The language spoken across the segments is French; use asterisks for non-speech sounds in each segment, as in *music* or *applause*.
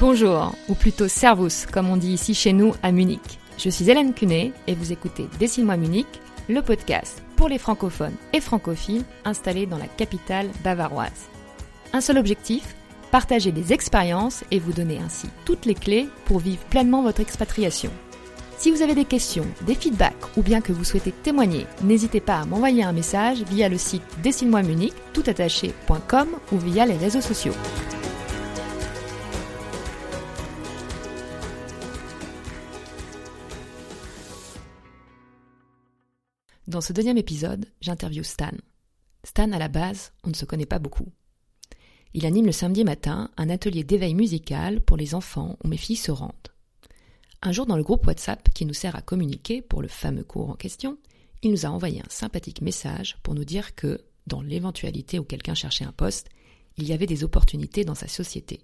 Bonjour, ou plutôt Servus, comme on dit ici chez nous à Munich. Je suis Hélène Cunet et vous écoutez Dessine-moi Munich, le podcast pour les francophones et francophiles installés dans la capitale bavaroise. Un seul objectif, partager des expériences et vous donner ainsi toutes les clés pour vivre pleinement votre expatriation. Si vous avez des questions, des feedbacks ou bien que vous souhaitez témoigner, n'hésitez pas à m'envoyer un message via le site dessine-moi Munich toutattaché.com ou via les réseaux sociaux. Dans ce deuxième épisode, j'interviewe Stan. Stan, à la base, on ne se connaît pas beaucoup. Il anime le samedi matin un atelier d'éveil musical pour les enfants où mes filles se rendent. Un jour, dans le groupe WhatsApp qui nous sert à communiquer pour le fameux cours en question, il nous a envoyé un sympathique message pour nous dire que, dans l'éventualité où quelqu'un cherchait un poste, il y avait des opportunités dans sa société.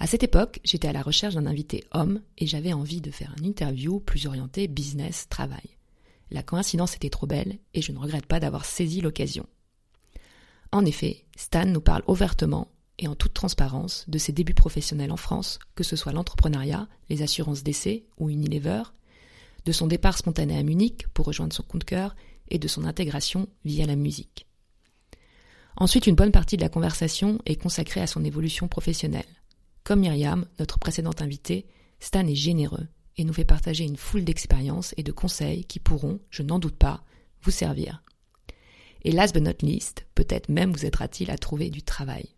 À cette époque, j'étais à la recherche d'un invité homme et j'avais envie de faire une interview plus orientée business, travail. La coïncidence était trop belle et je ne regrette pas d'avoir saisi l'occasion. En effet, Stan nous parle ouvertement et en toute transparence de ses débuts professionnels en France, que ce soit l'entrepreneuriat, les assurances d'essai ou Unilever, de son départ spontané à Munich pour rejoindre son compte cœur et de son intégration via la musique. Ensuite, une bonne partie de la conversation est consacrée à son évolution professionnelle. Comme Myriam, notre précédente invitée, Stan est généreux et nous fait partager une foule d'expériences et de conseils qui pourront, je n'en doute pas, vous servir. Et last but not least, peut-être même vous aidera-t-il à trouver du travail.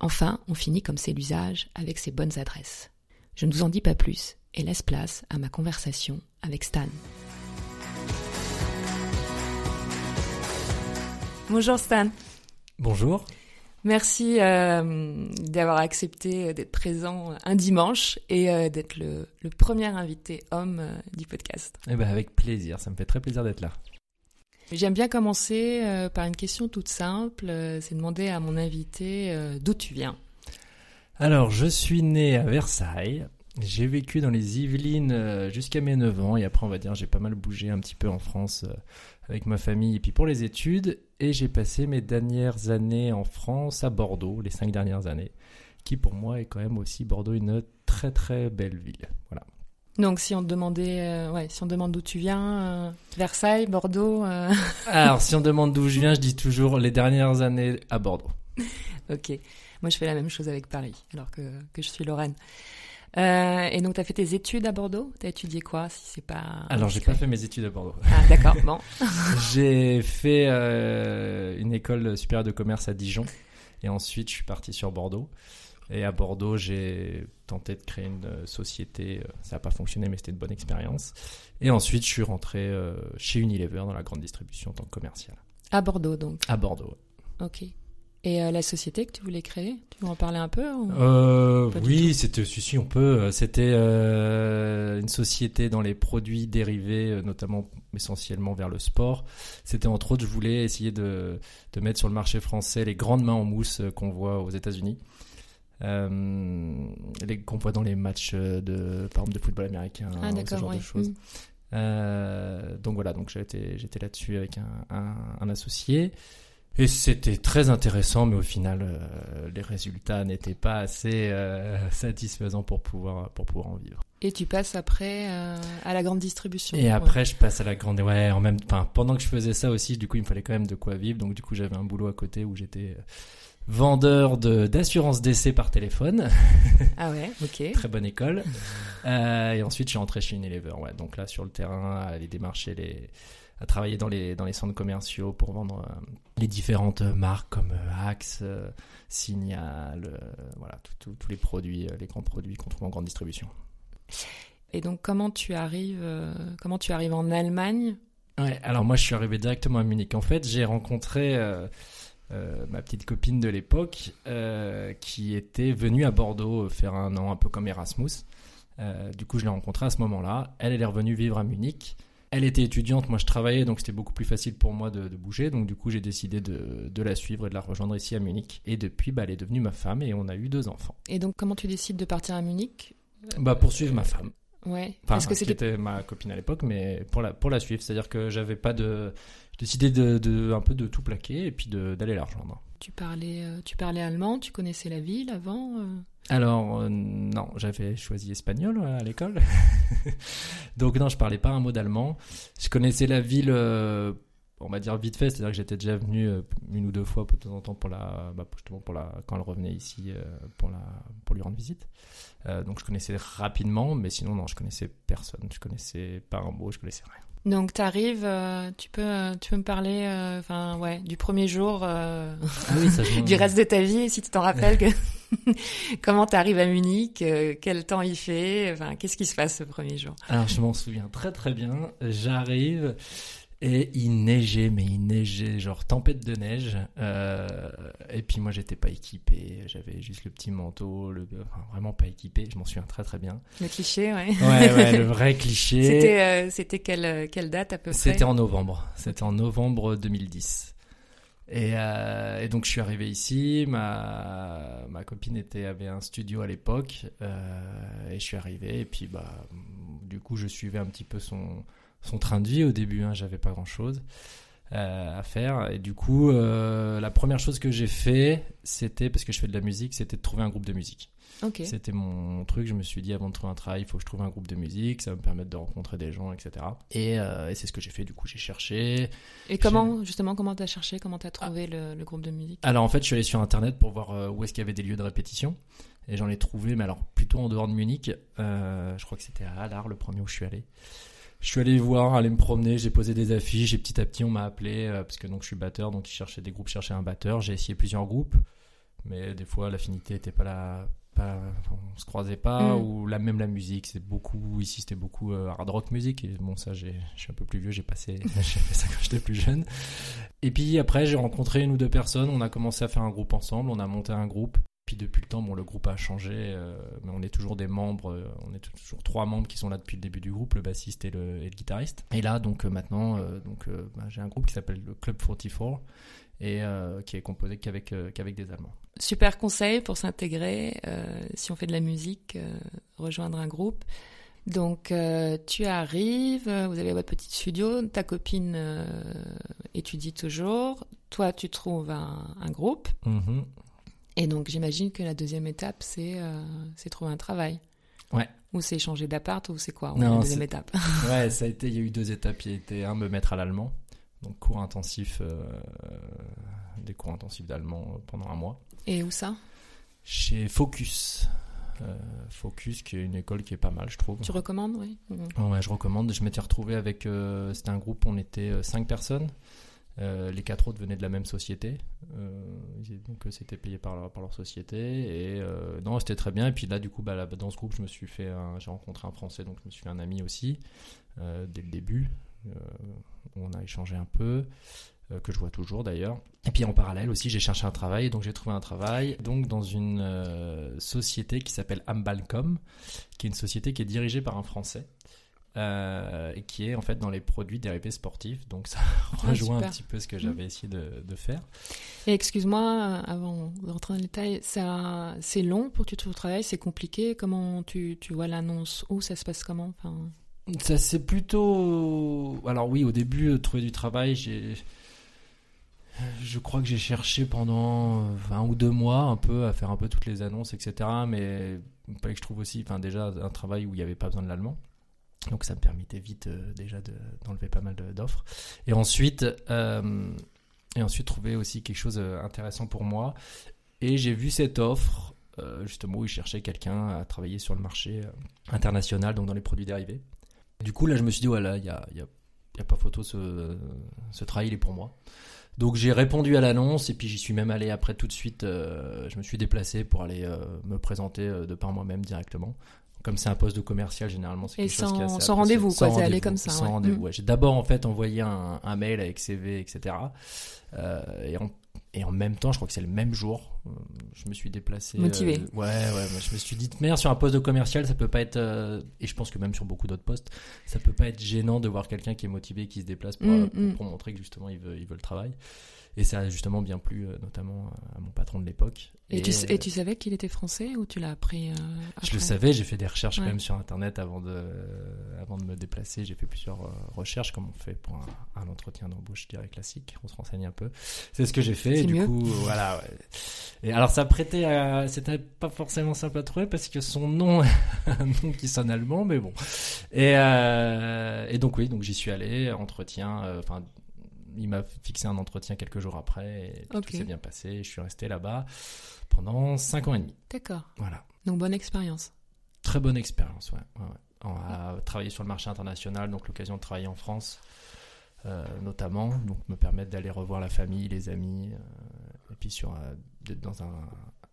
Enfin, on finit comme c'est l'usage avec ses bonnes adresses. Je ne vous en dis pas plus et laisse place à ma conversation avec Stan. Bonjour Stan. Bonjour. Merci euh, d'avoir accepté d'être présent un dimanche et euh, d'être le, le, premier invité homme euh, du podcast. Eh ben avec plaisir, ça me fait très plaisir d'être là. J'aime bien commencer euh, par une question toute simple, euh, c'est demander à mon invité euh, d'où tu viens. Alors, je suis né à Versailles. J'ai vécu dans les Yvelines jusqu'à mes 9 ans et après, on va dire, j'ai pas mal bougé un petit peu en France avec ma famille et puis pour les études. Et j'ai passé mes dernières années en France à Bordeaux, les 5 dernières années, qui pour moi est quand même aussi Bordeaux une très très belle ville. Voilà. Donc si on te demandait, euh, ouais, si on demande d'où tu viens, euh, Versailles, Bordeaux. Euh... Alors si on demande d'où je viens, je *laughs* dis toujours les dernières années à Bordeaux. ok, moi je fais la même chose avec Paris, alors que, que je suis Lorraine. Euh, et donc tu as fait tes études à Bordeaux? Tu as étudié quoi si c'est pas Alors j'ai pas fait mes études à Bordeaux. Ah d'accord, bon. *laughs* *laughs* j'ai fait une école supérieure de commerce à Dijon et ensuite je suis parti sur Bordeaux. Et à Bordeaux, j'ai tenté de créer une euh, société. Euh, ça n'a pas fonctionné, mais c'était une bonne expérience. Et ensuite, je suis rentré euh, chez Unilever dans la grande distribution en tant que commercial. À Bordeaux, donc À Bordeaux. Ok. Et la société que tu voulais créer, tu veux en parler un peu euh, Oui, c'était, si, si, on peut. C'était euh, une société dans les produits dérivés, notamment essentiellement vers le sport. C'était entre autres, je voulais essayer de, de mettre sur le marché français les grandes mains en mousse qu'on voit aux États-Unis. Euh, qu'on voit dans les matchs de, par exemple, de football américain, ah, ce genre ouais. de choses. Mm. Euh, donc voilà, donc j'étais, j'étais là-dessus avec un, un, un, associé. Et c'était très intéressant, mais au final, euh, les résultats n'étaient pas assez euh, *laughs* satisfaisants pour pouvoir, pour pouvoir en vivre. Et tu passes après euh, à la grande distribution. Et après, je passe à la grande. Ouais, en même enfin, pendant que je faisais ça aussi, du coup, il me fallait quand même de quoi vivre. Donc, du coup, j'avais un boulot à côté où j'étais vendeur de d'assurance d'essai par téléphone. *laughs* Ah ouais, ok. Très bonne école. Et ensuite, je suis rentré chez Unilever. Ouais, donc là, sur le terrain, aller démarcher les, à travailler dans les dans les centres commerciaux pour vendre euh, les différentes marques comme euh, Axe, euh, Signal, voilà, tous les produits, les grands produits qu'on trouve en grande distribution. Et donc, comment tu arrives, comment tu arrives en Allemagne? Ouais, alors moi, je suis arrivé directement à Munich. En fait, j'ai rencontré euh, ma petite copine de l'époque euh, qui était venue à Bordeaux faire un an un peu comme Erasmus. Du coup, je l'ai rencontrée à ce moment-là. Elle, elle est revenue vivre à Munich. Elle était étudiante, moi je travaillais, donc c'était beaucoup plus facile pour moi de, de bouger. Donc du coup, j'ai décidé de, de, la suivre et de la rejoindre ici à Munich. Et depuis, bah, elle est devenue ma femme et on a eu deux enfants. Et donc, comment tu décides de partir à Munich? Bah, pour suivre ma femme. Ouais. Enfin, Parce que c'était ma copine à l'époque, mais pour la, pour la suivre. C'est-à-dire que j'avais pas de. J'ai décidé de, de, un peu de tout plaquer et puis d'aller la rejoindre. Tu parlais, euh, tu parlais allemand, tu connaissais la ville avant euh Alors, euh, non, j'avais choisi espagnol à l'école. *laughs* Donc, non, je parlais pas un mot d'allemand. Je connaissais la ville, on va dire vite fait, c'est-à-dire que j'étais déjà venu une ou deux fois de temps en temps pour la, bah, justement pour la, quand elle revenait ici pour, la, pour lui rendre visite. Donc, je connaissais rapidement, mais sinon, non, je connaissais personne. Je connaissais pas un mot, je connaissais rien. Donc tu arrives, tu peux, euh, tu peux me parler, euh, enfin ouais, du premier jour, euh, Ah oui, ça, je *laughs* du reste de ta vie, si tu t'en rappelles. Que... *laughs* Comment tu arrives à Munich euh, Quel temps il fait Enfin, qu'est-ce qui se passe ce premier jour? Alors, je m'en souviens très très bien. J'arrive et il neigeait, mais il neigeait, genre tempête de neige. Euh, et puis moi, j'étais pas équipé. J'avais juste le petit manteau, le, enfin, vraiment pas équipé. Je m'en souviens très très bien. Le cliché, ouais. Ouais, ouais, le *laughs* vrai cliché. C'était, euh, c'était quelle, quelle date à peu près? C'était en novembre. C'était en novembre 2010. Et, euh, et donc je suis arrivé ici. Ma, ma copine était, avait un studio à l'époque. euh, et je suis arrivé. Et puis bah, du coup, je suivais un petit peu son, son train de vie au début. Hein, J'avais pas grand chose à faire. Et du coup, euh, la première chose que j'ai fait, c'était parce que je fais de la musique, c'était de trouver un groupe de musique. C'était mon truc. Je me suis dit, avant de trouver un travail, il faut que je trouve un groupe de musique. Ça va me permettre de rencontrer des gens, etc. Et, euh, et c'est ce que j'ai fait. Du coup, j'ai cherché. Et comment, justement, comment t'as cherché Comment t'as trouvé le, le groupe de musique? Alors, en fait, je suis allé sur Internet pour voir euh, où est-ce qu'il y avait des lieux de répétition. Et j'en ai trouvé, mais alors plutôt en dehors de Munich. Euh, je crois que c'était à Haller, le premier où je suis allé. Je suis allé voir, aller me promener, j'ai posé des affiches et petit à petit on m'a appelé euh, parce que donc je suis batteur, donc ils cherchaient des groupes, cherchaient un batteur. J'ai essayé plusieurs groupes, mais des fois l'affinité était pas là, pas, on se croisait pas Mm. ou même la musique, c'est beaucoup ici c'était beaucoup euh, hard rock musique et bon ça j'ai, je suis un peu plus vieux, j'ai passé, *laughs* j'ai fait ça quand j'étais plus jeune. Et puis après j'ai rencontré une ou deux personnes, on a commencé à faire un groupe ensemble, on a monté un groupe. Puis depuis le temps, bon, le groupe a changé, euh, mais on est toujours des membres, euh, on est toujours trois membres qui sont là depuis le début du groupe, le bassiste et le, et le guitariste. Et là, donc euh, maintenant, donc bah, j'ai un groupe qui s'appelle le Club 44 et qui est composé qu'avec qu'avec des Allemands. Super conseil pour s'intégrer, si on fait de la musique, rejoindre un groupe. Donc, tu arrives, vous avez votre petit studio, ta copine étudie toujours, toi, tu trouves un, un groupe, Mhm. Et donc j'imagine que la deuxième étape, c'est euh, trouver un travail. Ouais. Ou c'est changer d'appart, ou c'est quoi? Ouais, Non, la deuxième étape *laughs* Ouais, *laughs* ça a été, il y a eu deux étapes. Il y a été un me mettre à l'allemand, donc cours intensif, euh, des cours intensifs d'allemand pendant un mois. Et où ça? Chez Focus. Euh, Focus, qui est une école qui est pas mal, je trouve. Tu recommandes, oui. Ouais, je recommande. Je m'étais retrouvé avec. euh, C'était un groupe, on était euh, cinq personnes. Euh, les quatre autres venaient de la même société. Euh, donc, euh, c'était payé par leur, société. Et non, c'était très bien. Et puis là, du coup, bah, dans ce groupe, je me suis fait. J'ai rencontré un Français, donc je me suis fait un ami aussi, dès le début. On a échangé un peu. que je vois toujours d'ailleurs. Et puis en parallèle aussi, j'ai cherché un travail, donc j'ai trouvé un travail donc dans une société qui s'appelle Ambalcom, qui est une société qui est dirigée par un Français. Euh, qui est en fait dans les produits dérivés sportifs, donc ça *laughs* rejoint un petit peu ce que j'avais essayé de, de faire. Et excuse-moi, euh, avant de rentrer dans le détail, ça, c'est long pour que tu trouves le travail, c'est compliqué. Comment tu, tu vois l'annonce? Où ça se passe comment? Enfin... Ça c'est plutôt. Alors oui, au début, euh, trouver du travail, j'ai. Je crois que j'ai cherché pendant euh, un ou deux mois un peu à faire un peu toutes les annonces, etc. Mais il fallait que je trouve aussi, enfin déjà un travail où il n'y avait pas besoin de l'allemand. Donc ça me permettait vite euh, déjà de- d'enlever pas mal d'offres. Et ensuite, euh, et ensuite trouver aussi quelque chose d'intéressant pour moi. Et j'ai vu cette offre euh, justement où ils cherchaient quelqu'un à travailler sur le marché euh, international, donc dans les produits dérivés. Du coup, là, je me suis dit, voilà, il y a, il y a pas photo, ce, travail, il est pour moi. Donc, j'ai répondu à l'annonce et puis j'y suis même allé après tout de suite. euh, je me suis déplacé pour aller euh, me présenter euh, de par moi-même directement. Comme c'est un poste de commercial, généralement, c'est Et quelque chose qui est sans- assez sans rendez-vous, Sans quoi, t'es allé comme ça, Sans ouais. rendez-vous, Mm. ouais. J'ai d'abord, en fait, envoyé un, un mail avec CV, etc. Euh, et, en, et en même temps, je crois que c'est le même jour Euh, Je me suis déplacé. Motivé. euh, ouais, ouais. je me suis dit, merde, sur un poste de commercial, ça peut pas être. euh, et je pense que même sur beaucoup d'autres postes, ça peut pas être gênant de voir quelqu'un qui est motivé, qui se déplace pour, Mm, pour, mm. pour montrer que justement il veut, il veut le travail. Et ça a justement bien plu, euh, notamment à mon patron de l'époque. Et, tu, euh, et tu savais qu'il était français ou tu l'as appris euh, Je le après savais, j'ai fait des recherches Ouais. quand même sur internet avant de, avant de me déplacer. J'ai fait plusieurs euh, recherches, comme on fait pour un, un entretien d'embauche, je dirais classique. On se renseigne un peu. C'est ce que j'ai fait. Et du mieux. coup, voilà. ouais. Et alors, ça prêtait à. C'était pas forcément simple à trouver parce que son nom, *laughs* un nom qui sonne allemand, mais bon. Et, euh, et donc, oui, donc j'y suis allé, entretien. euh, Enfin. Il m'a fixé un entretien quelques jours après et Ok. tout s'est bien passé. Je suis resté là-bas pendant 5 ans et demi. D'accord. Voilà. Donc bonne expérience. Très bonne expérience, ouais. ouais, ouais. On a travaillé sur le marché international, donc l'occasion de travailler en France, euh, notamment, donc me permettre d'aller revoir la famille, les amis, euh, et puis sur euh, d'être dans un,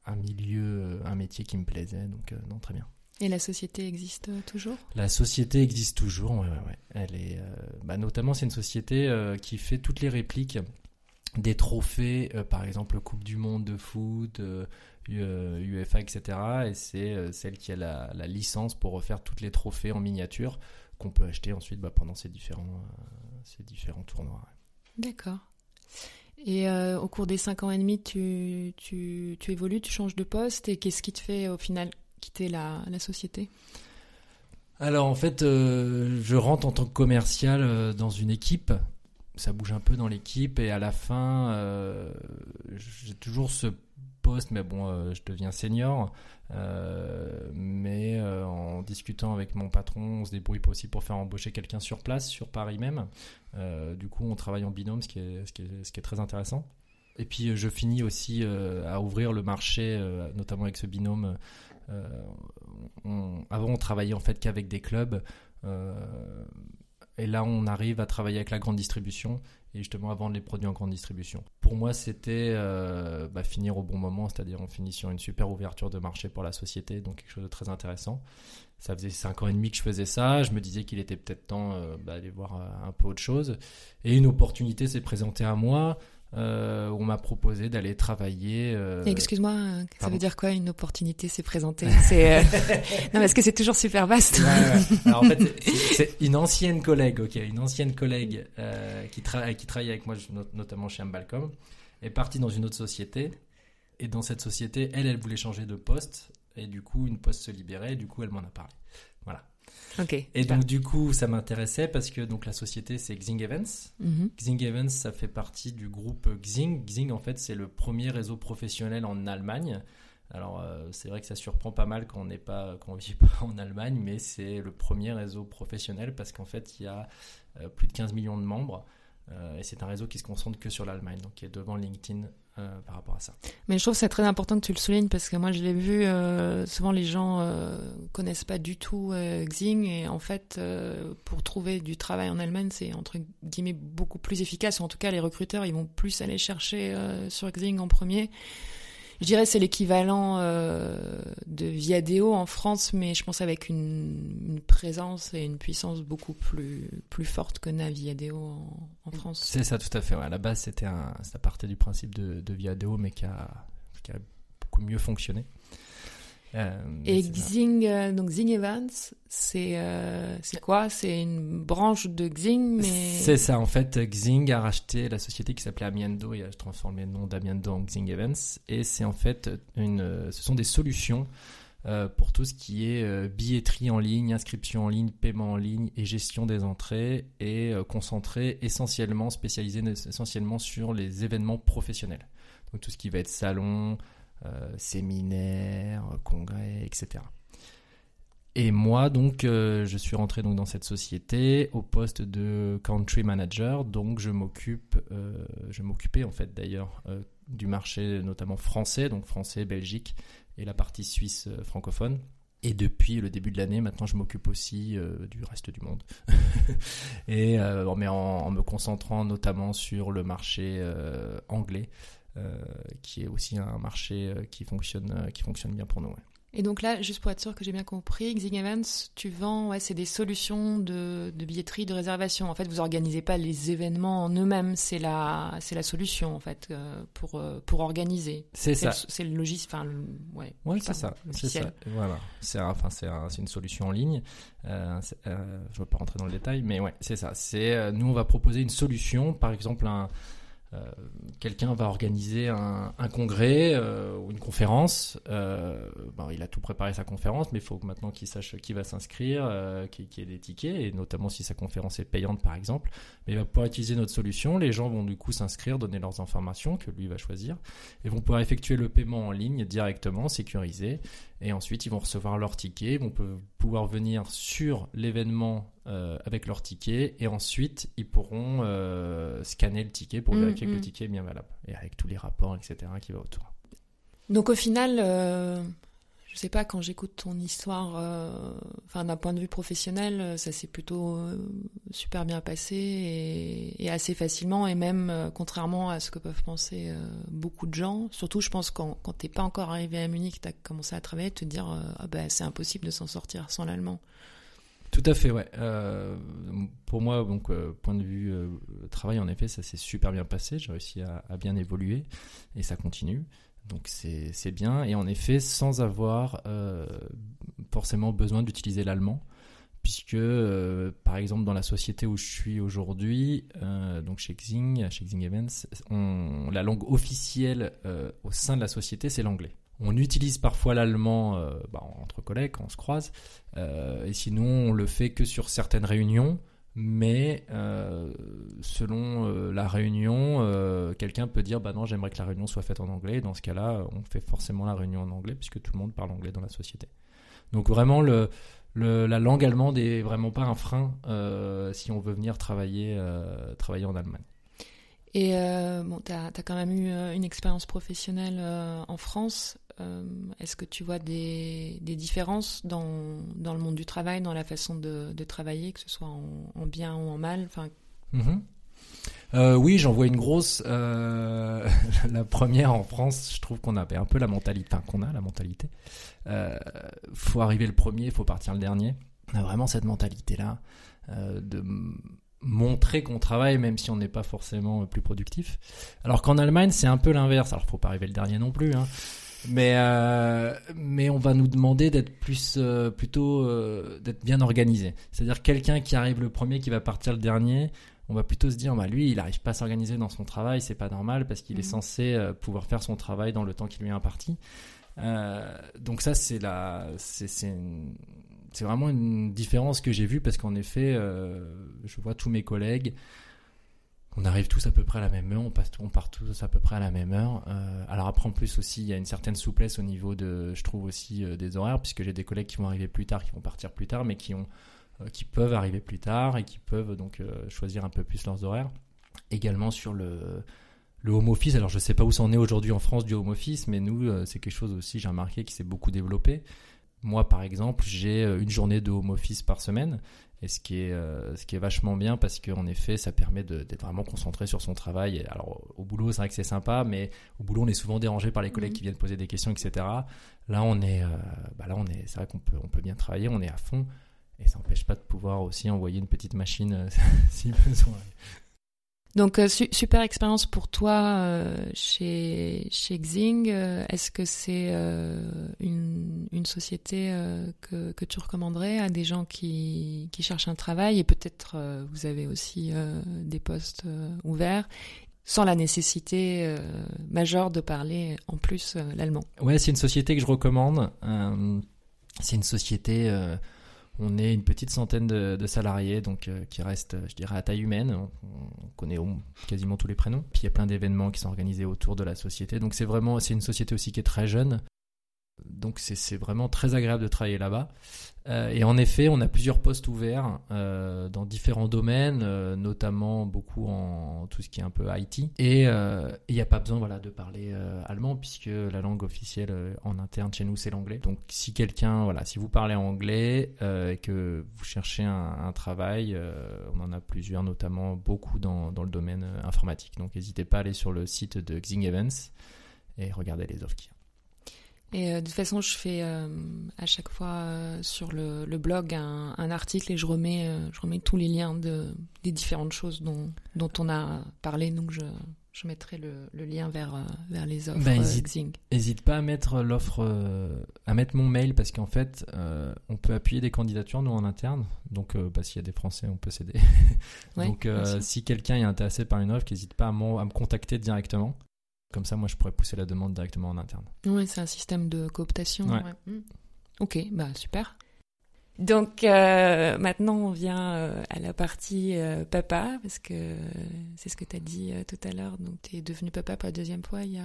un milieu, un métier qui me plaisait, donc non, très bien. Et la société existe euh, toujours? La société existe toujours, ouais, ouais, ouais. Elle est, euh, bah, notamment, c'est une société euh, qui fait toutes les répliques des trophées, euh, par exemple Coupe du Monde de foot, UEFA, etc. Et c'est celle qui a la, la licence pour refaire toutes les trophées en miniature qu'on peut acheter ensuite bah, pendant ces différents, ces différents tournois. D'accord. Et euh, au cours des cinq ans et demi, tu, tu, tu évolues, tu changes de poste et qu'est-ce qui te fait au final quitter la, société Alors en fait, euh, je rentre en tant que commercial euh, dans une équipe. Ça bouge un peu dans l'équipe et à la fin, euh, j'ai toujours ce poste, mais bon, je deviens senior. Mais en discutant avec mon patron, on se débrouille aussi pour faire embaucher quelqu'un sur place, sur Paris même. Du coup, on travaille en binôme, ce qui est, très intéressant. Et puis, je finis aussi à ouvrir le marché, notamment avec ce binôme. Euh, avant, on travaillait en fait qu'avec des clubs. euh, et là, on arrive à travailler avec la grande distribution et justement à vendre les produits en grande distribution. Pour moi, c'était euh, bah, finir au bon moment, c'est-à-dire on finit sur une super ouverture de marché pour la société, donc quelque chose de très intéressant. Ça faisait 5 ans et demi que je faisais ça, je me disais qu'il était peut-être temps bah, d'aller voir un peu autre chose. Et une opportunité s'est présentée à moi, euh, où on m'a proposé d'aller travailler... euh, Excuse-moi, euh, ça pardon. veut dire quoi une opportunité s'est présentée *laughs* C'est euh, non parce que c'est toujours super vaste. Ouais, ouais. *laughs* Alors en fait, c'est- une ancienne collègue, ok, une ancienne collègue qui, tra- qui travaille avec moi, not- notamment chez Ambalcom, est partie dans une autre société. Et dans cette société, elle, elle voulait changer de poste. Et du coup, une poste se libérait. Et du coup, elle m'en a parlé. Et donc, du coup, ça m'intéressait parce que donc la société, c'est Xing Events. Mhm. Xing Events, ça fait partie du groupe Xing. Xing, en fait, c'est le premier réseau professionnel en Allemagne. Alors, euh, c'est vrai que ça surprend pas mal quand on n'est pas, quand on vit *laughs* pas en Allemagne, mais c'est le premier réseau professionnel parce qu'en fait, il y a euh, plus de 15 millions de membres. Euh, et c'est un réseau qui se concentre que sur l'Allemagne, donc qui est devant LinkedIn euh, par rapport à ça. Mais je trouve que c'est très important que tu le soulignes parce que moi je l'ai vu, euh, souvent les gens connaissent pas du tout Xing et en fait pour trouver du travail en Allemagne c'est entre guillemets beaucoup plus efficace. En tout cas les recruteurs ils vont plus aller chercher sur Xing en premier. Je dirais c'est l'équivalent euh, de Viadeo en France mais je pense avec une, présence et une puissance beaucoup plus, plus forte que n'a Viadeo en, France. C'est ça, tout à fait. À la base, c'était ça partait du principe de, de Viadeo, mais qui a beaucoup mieux fonctionné. Euh, Et. Xing, euh, donc Xing c'est euh, c'est quoi? C'est une branche de Xing, mais C'est ça, en fait, Xing a racheté la société qui s'appelait Amiendo et a transformé le nom d'Amiendo en Xing Events. Et c'est en fait une, ce sont des solutions pour tout ce qui est billetterie en ligne, inscription en ligne, paiement en ligne et gestion des entrées et concentré essentiellement, spécialisé essentiellement sur les événements professionnels. Donc tout ce qui va être salon, euh, séminaire, congrès, etc. Et moi, donc, euh, je suis rentré donc dans cette société au poste de country manager. Donc, je m'occupe, euh, je m'occupais en fait d'ailleurs euh, du marché notamment français, donc français, Belgique et la partie suisse euh, francophone. Et depuis le début de l'année, maintenant, je m'occupe aussi euh, du reste du monde. *laughs* et euh, mais en, me concentrant notamment sur le marché euh, anglais, euh, qui est aussi un marché euh, qui fonctionne, euh, qui fonctionne bien pour nous. ouais. Et donc là, juste pour être sûr que j'ai bien compris, Xing Events, tu vends, ouais, c'est des solutions de, de, billetterie, de réservation. En fait, vous organisez pas les événements en eux-mêmes, c'est la, c'est la solution en fait euh, pour euh, pour organiser. C'est ça. C'est le logiciel, enfin, ouais. Ouais, c'est ça. C'est ça. Voilà. C'est enfin c'est une solution en ligne. Euh, euh, je ne veux pas rentrer dans le détail, mais ouais, c'est ça. C'est nous on va proposer une solution, par exemple un euh, quelqu'un va organiser un, congrès euh, ou une conférence. Euh, il a tout préparé sa conférence, mais il faut maintenant qu'il sache qui va s'inscrire, qu'il y ait des tickets, et notamment si sa conférence est payante par exemple. Mais il va pouvoir utiliser notre solution. Les gens vont du coup s'inscrire, donner leurs informations que lui va choisir, et vont pouvoir effectuer le paiement en ligne directement, sécurisé. Et ensuite, ils vont recevoir leur ticket, ils vont pouvoir venir sur l'événement euh, avec leur ticket, et ensuite, ils pourront euh, scanner le ticket pour mm, vérifier que le mm. ticket est bien valable, et avec tous les rapports, etc., qui va autour. Donc au final, euh, je sais pas, quand j'écoute ton histoire, euh, d'un point de vue professionnel, euh, ça s'est plutôt euh, super bien passé et, assez facilement, et même contrairement à ce que peuvent penser beaucoup de gens. Surtout, je pense quand quand t'es pas encore arrivé à Munich, t'as commencé à travailler, te dire ah bah, c'est impossible de s'en sortir sans l'allemand. Tout à fait, ouais. pour moi, donc point de vue travail, en effet, ça s'est super bien passé. J'ai réussi à, à, bien évoluer et ça continue. Donc c'est bien, et en effet, sans avoir euh, forcément besoin d'utiliser l'allemand, puisque euh, par exemple dans la société où je suis aujourd'hui, euh, donc chez Xing, chez Xing Events, la langue officielle au sein de la société, c'est l'anglais. On utilise parfois l'allemand bah, entre collègues quand on se croise, et sinon on le fait que sur certaines réunions mais euh, selon euh, la réunion, euh, quelqu'un peut dire bah non, j'aimerais que la réunion soit faite en anglais. dans ce cas-là, on fait forcément la réunion en anglais puisque tout le monde parle anglais dans la société. Donc vraiment, la langue allemande est vraiment pas un frein si on veut venir travailler, travailler en Allemagne. Et bon, tu as, quand même eu une expérience professionnelle en France. Euh, est-ce que tu vois des, différences dans, le monde du travail, dans la façon de, travailler, que ce soit en, bien ou en mal enfin... Mhm. Euh, oui, j'en vois une grosse. Euh, *laughs* la première en France, je trouve qu'on a un peu la mentalité, enfin qu'on a la mentalité. faut arriver le premier, faut partir le dernier. On a vraiment cette mentalité-là de montrer qu'on travaille même si on n'est pas forcément plus productif. Alors qu'en Allemagne, c'est un peu l'inverse. Alors, faut pas arriver le dernier non plus. Hein. Mais euh, mais on va nous demander d'être plus euh, plutôt euh, d'être bien organisé. C'est-à-dire quelqu'un qui arrive le premier qui va partir le dernier, on va plutôt se dire bah lui il n'arrive pas à s'organiser dans son travail, c'est pas normal parce qu'il est mhm. censé pouvoir faire son travail dans le temps qui lui est imparti. donc ça c'est la c'est c'est vraiment une différence que j'ai vue parce qu'en effet je vois tous mes collègues on arrive tous à peu près à la même heure, on, passe, on part tous à peu près à la même heure. Euh, alors après en plus aussi il y a une certaine souplesse au niveau de, je trouve aussi euh, des horaires, puisque j'ai des collègues qui vont arriver plus tard, qui vont partir plus tard, mais qui ont, euh, qui peuvent arriver plus tard et qui peuvent donc choisir un peu plus leurs horaires. Également sur le home office, alors je sais pas où ça en est aujourd'hui en France du home office, mais nous c'est quelque chose aussi j'ai remarqué qui s'est beaucoup développé. Moi, par exemple, j'ai une journée de home office par semaine et ce qui est euh, ce qui est vachement bien parce qu'en effet ça permet d'être vraiment concentré sur son travail. Alors au boulot c'est vrai que c'est sympa mais au boulot on est souvent dérangé par les collègues mhm. qui viennent poser des questions etc là on est euh, bah là on est c'est vrai qu'on peut on peut bien travailler on est à fond. Et ça n'empêche pas de pouvoir aussi envoyer une petite machine euh, *laughs* si besoin donc euh, super expérience pour toi euh, chez chez Xing. Euh, est-ce que c'est une, société que, que tu recommanderais à des gens qui, qui cherchent un travail? Et peut-être vous avez aussi des postes ouverts sans la nécessité majeure de parler en plus l'allemand. Ouais, c'est une société que je recommande. c'est une société on est une petite centaine de, salariés, donc euh, qui restent, je dirais, à taille humaine. On, connaît quasiment tous les prénoms. Puis il y a plein d'événements qui sont organisés autour de la société. Donc c'est vraiment, c'est une société aussi qui est très jeune. Donc c'est vraiment très agréable de travailler là-bas. Euh, et en effet, on a plusieurs postes ouverts euh, dans différents domaines, euh, notamment beaucoup en tout ce qui est un peu IT. Et il n'y a pas besoin voilà, de parler allemand puisque la langue officielle en interne chez nous c'est l'anglais. Donc si quelqu'un, voilà, si vous parlez anglais et que vous cherchez un, travail, on en a plusieurs, notamment beaucoup dans, le domaine informatique. Donc n'hésitez pas à aller sur le site de Xing Events et regarder les offres qu'il. Et euh, de toute façon, je fais euh, à chaque fois euh, sur le, le blog un, un article et je remets, je remets tous les liens de, des différentes choses dont, dont on a parlé. Donc je, je mettrai le, le lien vers, vers les offres Bah, hésite-. Hésite pas à mettre l'offre, à mettre mon mail parce qu'en fait, on peut appuyer des candidatures nous en interne. Donc, qu'il y a des Français, on peut s'aider. *laughs* Donc, si quelqu'un est intéressé par une offre, n'hésite pas à me contacter directement. Comme ça, moi, je pourrais pousser la demande directement en interne. Ouais, c'est un système de cooptation. Ouais. ouais. Mm. Ok, bah super. Donc euh, maintenant on vient euh, à la partie euh, papa parce que c'est ce que tu as dit euh, tout à l'heure. Donc tu es devenu papa pour la deuxième fois il y a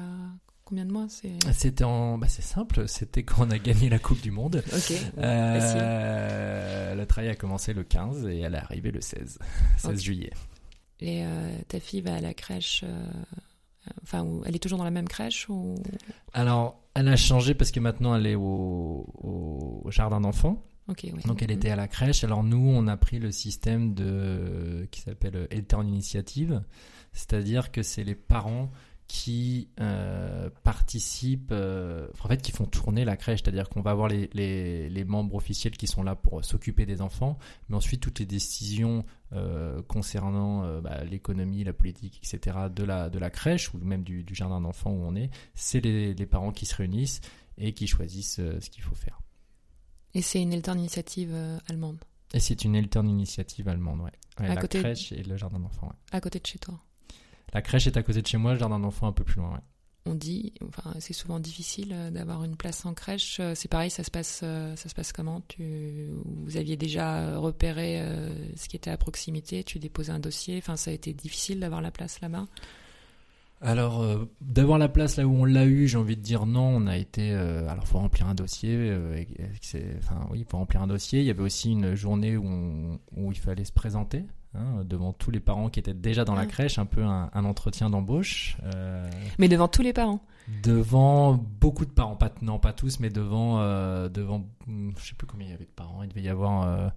combien de mois C'est? C'était en, bah, c'est simple. C'était quand on a gagné la Coupe du Monde. ok. Euh, le travail a commencé le 15 et elle est arrivée le 16, 16 *laughs* Ok. juillet. Et euh, ta fille va à la crèche. Enfin, elle est toujours dans la même crèche ou Alors, elle a changé parce que maintenant elle est au, au jardin d'enfants. Oui. Donc elle était à la crèche. Alors nous, on a pris le système de qui s'appelle Eltern Initiative, c'est-à-dire que c'est les parents qui euh, participent, euh, en fait, qui font tourner la crèche. C'est-à-dire qu'on va avoir les, les, les membres officiels qui sont là pour s'occuper des enfants, mais ensuite toutes les décisions euh, concernant euh, bah, l'économie, la politique, etc. de la de la crèche ou même du, du jardin d'enfants où on est, c'est les, les parents qui se réunissent et qui choisissent euh, ce qu'il faut faire. Et c'est une Eltern initiative allemande, Et c'est une Eltern initiative allemande, ouais. Ouais, À la côté- crèche et le jardin d'enfants, ouais. à côté de chez toi. La crèche est à côté de chez moi, le jardin d'enfants un peu plus loin, ouais. On dit, enfin, c'est souvent difficile euh, d'avoir une place en crèche. Euh, C'est pareil, ça se passe, euh, ça se passe comment? Tu, vous aviez déjà repéré ce qui était à proximité, tu déposais un dossier. Enfin, ça a été difficile d'avoir la place là-bas? Alors, d'avoir la place là où on l'a eu, j'ai envie de dire non, on a été... alors, faut remplir un dossier, euh, enfin oui, faut remplir un dossier. Il y avait aussi une journée où, on- où il fallait se présenter. Hein, devant tous les parents qui étaient déjà dans la Ah. crèche, un peu un, un entretien d'embauche. euh, Mais devant tous les parents. devant beaucoup de parents, pas, non pas tous, mais devant, euh, devant, hum, je sais plus combien il y avait de parents, il devait y avoir, euh,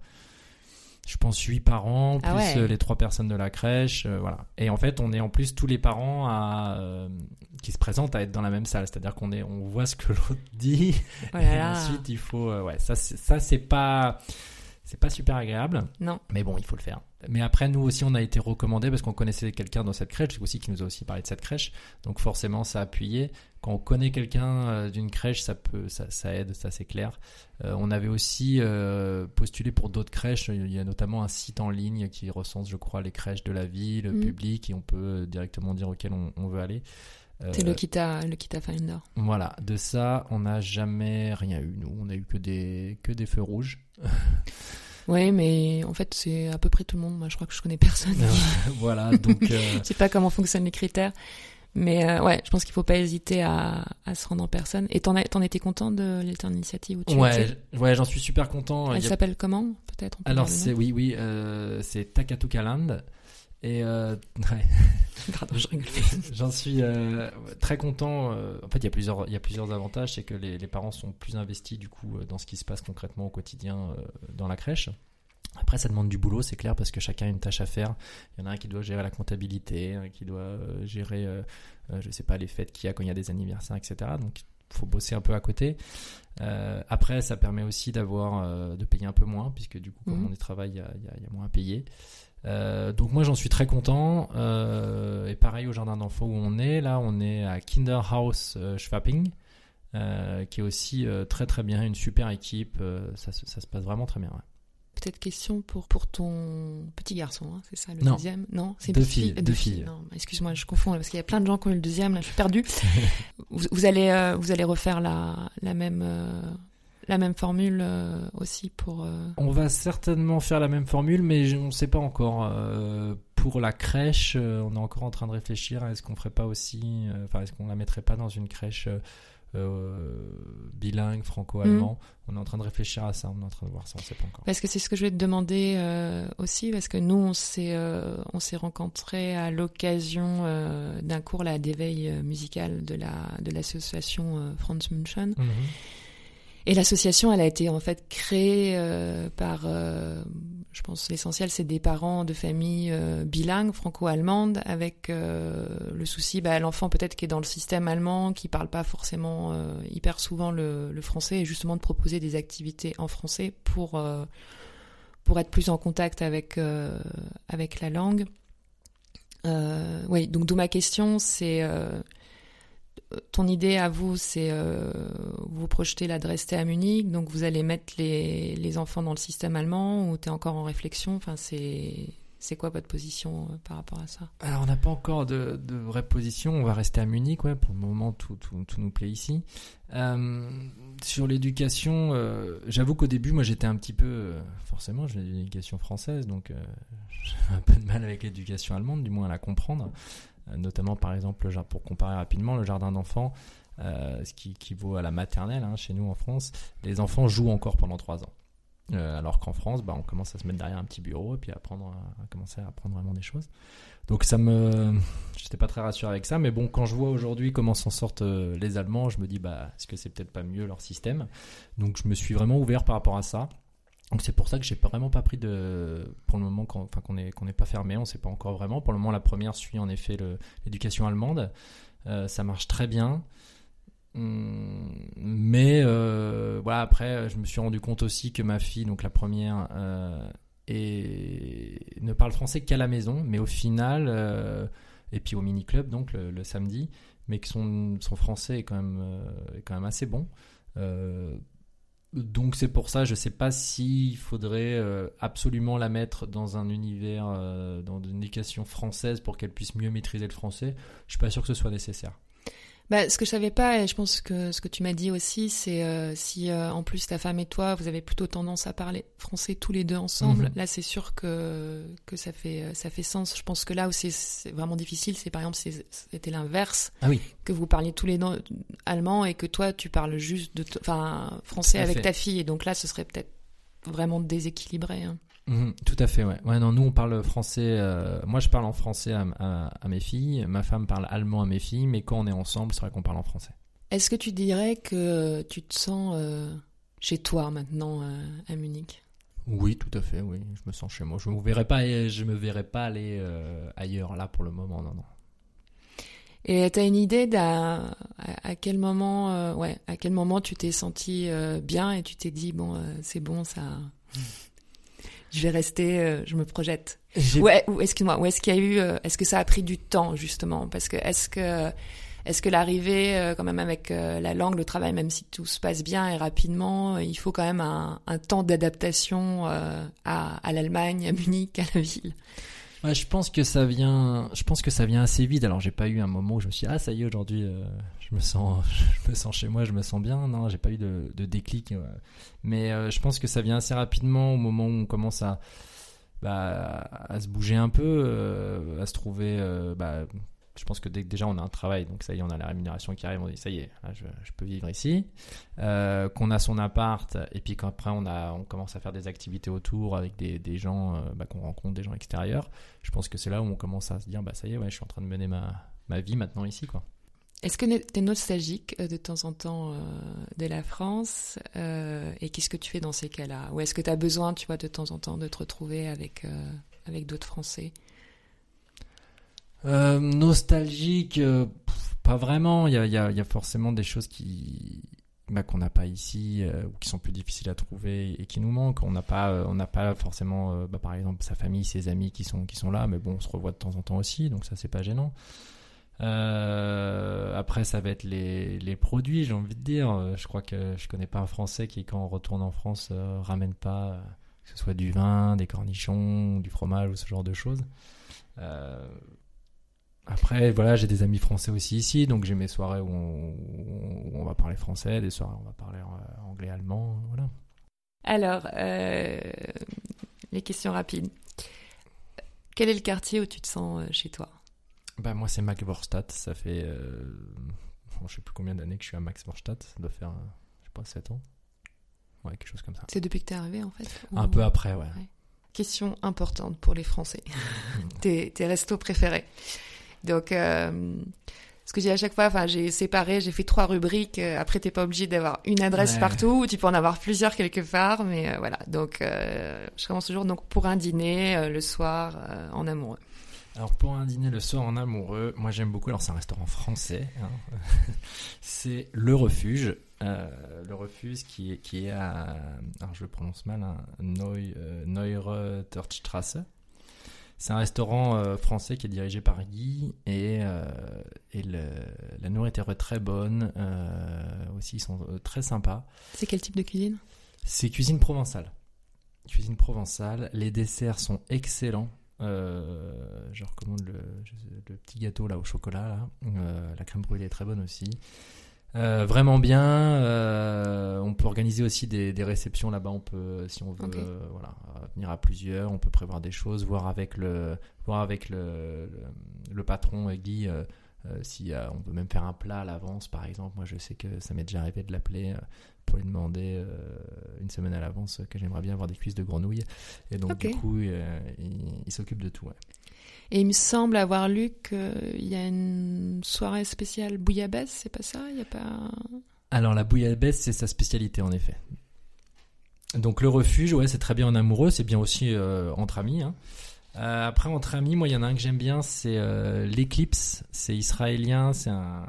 je pense, huit parents, plus Ah ouais. euh, les trois personnes de la crèche, voilà. Et en fait, on est en plus tous les parents à, qui se présentent à être dans la même salle, c'est-à-dire qu'on est, on voit ce que *laughs* l'autre dit, Oh et ensuite il faut, ouais, ça c'est pas, c'est pas super agréable. Non. Mais bon, il faut le faire. Mais après, nous aussi, on a été recommandé parce qu'on connaissait quelqu'un dans cette crèche, aussi qui nous a aussi parlé de cette crèche. Donc forcément, ça a appuyé. Quand on connaît quelqu'un euh, d'une crèche, ça peut, ça, ça aide, ça c'est clair. Euh, on avait aussi euh, postulé pour d'autres crèches. Il y a notamment un site en ligne qui recense, je crois, les crèches de la ville, Mhm. public, et on peut directement dire auquel on, on veut aller. C'est le Kita, le Kita Finder. voilà, de ça, on n'a jamais rien eu. Nous, on a eu que des, que des feux rouges. *laughs* Ouais, mais en fait, c'est à peu près tout le monde. Moi, je crois que je connais personne. *laughs* voilà, donc. euh, Je sais pas comment fonctionnent les critères. Mais euh, ouais, je pense qu'il faut pas hésiter à, à se rendre en personne. Et t'en, t'en étais content de l'Eltern Initiative tu Ouais, ouais, j'en suis super content. Elle a- s'appelle comment Peut-être peut Alors c'est oui, oui, euh, c'est Takatukaland et euh, *laughs* ouais, Pardon, je rigole. *laughs* j'en suis euh, très content. euh, en fait, il y a plusieurs, il y a plusieurs avantages, c'est que les, les parents sont plus investis du coup dans ce qui se passe concrètement au quotidien dans la crèche. Après, ça demande du boulot, c'est clair, parce que chacun a une tâche à faire. Il y en a un qui doit gérer la comptabilité, un qui doit gérer, euh, je sais pas, les fêtes qu'il y a quand il y a des anniversaires, etc. Donc, il faut bosser un peu à côté. Euh, après, ça permet aussi d'avoir, euh, de payer un peu moins, puisque du coup, comme Mhm. on y travaille, il y y a moins à payer. Euh, donc moi, j'en suis très content. Euh, et pareil au jardin d'enfants où on est, là, on est à Kinderhaus euh, Schwabing. euh, qui est aussi très très bien, une super équipe, ça, se- ça se passe vraiment très bien. ouais. Peut-être question pour, pour ton petit garçon, hein, c'est ça le Non. deuxième? Non, c'est Deux filles, fille? deux filles. Excuse-moi, je confonds parce qu'il y a plein de gens qui ont eu le deuxième, là je suis perdue. *laughs* vous, vous allez, vous allez refaire la, la, même, la même formule euh, aussi pour. euh, On va certainement faire la même formule, mais on ne sait pas encore. Euh, pour la crèche, on est encore en train de réfléchir. à Est-ce qu'on ferait pas aussi, enfin, est-ce qu'on la mettrait pas dans une crèche euh, bilingue, franco-allemand On est en train de réfléchir à ça. On est en train de voir ça. On ne sait pas encore. Parce que c'est ce que je vais te demander euh, aussi, parce que nous, on s'est, euh, on s'est rencontrés à l'occasion d'un cours là, d'éveil musical de, la, de l'association Franz München. Mhm. Et l'association, elle a été en fait créée euh, par euh, je pense l'essentiel, c'est des parents de familles euh, bilingues, franco-allemandes, avec euh, le souci, bah, l'enfant peut-être qui est dans le système allemand, qui parle pas forcément hyper souvent le, français, et justement de proposer des activités en français pour pour être plus en contact avec avec la langue. oui, donc d'où ma question, c'est ton idée à vous, c'est euh, vous projetez la rester à Munich, donc vous allez mettre les, les enfants dans le système allemand ou tu es encore en réflexion? Enfin, c'est, quoi votre position euh, par rapport à ça? Alors, on n'a pas encore de, de, vraie position. On va rester à Munich. Pour le moment, tout, tout, nous plaît ici. Euh, sur l'éducation, euh, j'avoue qu'au début, moi, j'étais un petit peu. Forcément, j'ai éducation française, donc *laughs* j'ai un peu de mal avec l'éducation allemande, du moins à la comprendre. Euh, notamment par exemple, pour comparer rapidement, le jardin d'enfants, euh, ce qui, qui, vaut à la maternelle hein, chez nous en France, les enfants jouent encore pendant 3 ans. Euh, alors qu'en France, bah, on commence à se mettre derrière un petit bureau et puis à, apprendre, à, commencer à apprendre vraiment des choses. Donc ça me, j'étais pas très rassuré avec ça, mais bon, quand je vois aujourd'hui comment s'en sortent les Allemands, je me dis bah, est-ce que c'est peut-être pas mieux leur système? Donc je me suis vraiment ouvert par rapport à ça. Donc c'est pour ça que j'ai vraiment pas pris de, pour le moment, qu'on n'est pas fermé, on sait pas encore vraiment. Pour le moment, la première suit en effet l'éducation allemande, euh, ça marche très bien. Hum, mais euh, voilà, après, je me suis rendu compte aussi que ma fille, donc la première, euh, ne parle français qu'à la maison, mais au final, et puis au mini club donc le, samedi, mais que son, français est quand est quand même assez bon. Donc c'est pour ça, je ne sais pas s'il faudrait euh, absolument la mettre dans un univers, euh, dans une éducation française pour qu'elle puisse mieux maîtriser le français. Je suis pas sûr que ce soit nécessaire. Bah, ce que je savais pas, et je pense que ce que tu m'as dit aussi, c'est euh, si euh, en plus ta femme et toi, vous avez plutôt tendance à parler français tous les deux ensemble, mhm. là c'est sûr que, que ça, fait, ça fait sens. Je pense que là où c'est vraiment difficile, c'est par exemple c'était l'inverse, ah oui. que vous parliez tous les deux allemand et que toi tu parles juste de enfin français avec ta fille, et donc là ce serait peut-être vraiment déséquilibré. Hein. Mhm, tout à fait, ouais. ouais. Non, nous on parle français. Euh, moi, je parle en français à, à, mes filles. Ma femme parle allemand à mes filles, mais quand on est ensemble, c'est vrai qu'on parle en français. Est-ce que tu dirais que tu te sens euh, chez toi maintenant euh, à Munich? Oui, tout à fait. Oui, je me sens chez moi. Je me verrais pas, je me verrais pas aller ailleurs là pour le moment. Non, non. Et tu as une idée d'à à, quel moment, ouais, à quel moment tu t'es senti bien et tu t'es dit bon, c'est bon, ça je vais rester, euh, je me projette. Ouais, ou excuse-moi, ou est-ce qu'il y a eu, euh, est-ce que ça a pris du temps justement? Parce que est-ce que est-ce que l'arrivée, euh, quand même avec la langue, le travail, même si tout se passe bien et rapidement, il faut quand même un, un temps d'adaptation à, à l'Allemagne, à Munich, à la ville? Je pense que ça vient, je pense que ça vient assez vite. Alors j'ai pas eu un moment où je me suis dit, ah ça y est aujourd'hui, euh, je me sens, *laughs* je me sens chez moi, je me sens bien. Non, j'ai pas eu de, déclic. Mais euh, je pense que ça vient assez rapidement au moment où on commence à, bah, à se bouger un peu, euh, à se trouver, bah, je pense que dès que déjà on a un travail, donc ça y est, on a la rémunération qui arrive, on dit ça y est, je, peux vivre ici. Euh, qu'on a son appart, et puis qu'après on, commence à faire des activités autour avec des, gens, euh, bah, qu'on rencontre des gens extérieurs, je pense que c'est là où on commence à se dire, bah ça y est, je suis en train de mener ma, vie maintenant ici. Est-ce que tu es nostalgique euh, de temps en temps de la France Et qu'est-ce que tu fais dans ces cas-là? Ou est-ce que tu as besoin, de temps en temps de te retrouver avec d'autres Français? Euh, nostalgique, euh, pas vraiment. Il y a, forcément des choses qui bah, qu'on n'a pas ici euh, ou qui sont plus difficiles à trouver et qui nous manquent. On n'a pas, on n'a pas forcément, bah, par exemple, sa famille, ses amis qui sont qui sont là, mais bon, on se revoit de temps en temps aussi, donc ça c'est pas gênant. après, ça va être les, produits, j'ai envie de dire. Je crois que je connais pas un Français qui, quand on retourne en France, ramène pas que ce soit du vin, des cornichons, du fromage ou ce genre de choses. Après, voilà, j'ai des amis français aussi ici, donc j'ai mes soirées où on, va parler français, des soirées où on va parler euh, anglais, allemand, voilà. Alors, euh, les questions rapides. Quel est le quartier où tu te sens euh, chez toi? Bah, Moi, c'est Maxvorstadt. Ça fait, euh, je sais plus combien d'années que je suis à Maxvorstadt. Ça doit faire, je sais pas, 7 ans. Ouais, quelque chose comme ça. C'est depuis que tu es arrivé, en fait Un peu après, ouais. Question importante pour les Français. *laughs* tes, tes restos préférés donc, euh, Parce que j'ai à chaque fois, enfin, j'ai séparé, j'ai fait trois rubriques. Euh, après, t'es pas obligé d'avoir une adresse Ouais. partout, tu peux en avoir plusieurs quelque part, mais euh, voilà. Donc, euh, je commence toujours donc pour un dîner le soir en amoureux. Alors pour un dîner le soir en amoureux, moi j'aime beaucoup, alors c'est un restaurant français, hein. *laughs* c'est Le Refuge. Euh, le Refuge qui est, qui est à, alors je le prononce mal, hein, Neu, euh. C'est un restaurant euh, français qui est dirigé par Guy et, euh, et le- la nourriture est très bonne, euh, aussi ils sont très sympas. C'est quel type de cuisine? C'est cuisine provençale. Cuisine provençale. Les desserts sont excellents. Je recommande le, petit gâteau là au chocolat. Là. La crème brûlée est très bonne aussi. Vraiment bien. On organiser aussi des, des réceptions là-bas. On peut, si on veut, euh, voilà, euh, venir à plusieurs. On peut prévoir des choses, voir avec le, voir avec le, le, le patron euh, Guy. euh, euh, si euh, on peut même faire un plat à l'avance, par exemple. Moi, je sais que ça m'est déjà arrivé de l'appeler euh, pour lui demander euh, une semaine à l'avance que j'aimerais bien avoir des cuisses de grenouille. Et donc, du coup, euh, il, il s'occupe de tout. ouais. Et il me semble avoir lu qu'il y a une soirée spéciale bouillabaisse, c'est pas ça? Il y a pas. Alors, la bouillabaisse, c'est sa spécialité, en effet. Donc, le refuge, ouais, c'est très bien en amoureux, c'est bien aussi euh, entre amis. hein. Euh, après, entre amis, moi, il y en a un que j'aime bien, c'est euh, l'Eclipse. C'est israélien, c'est un,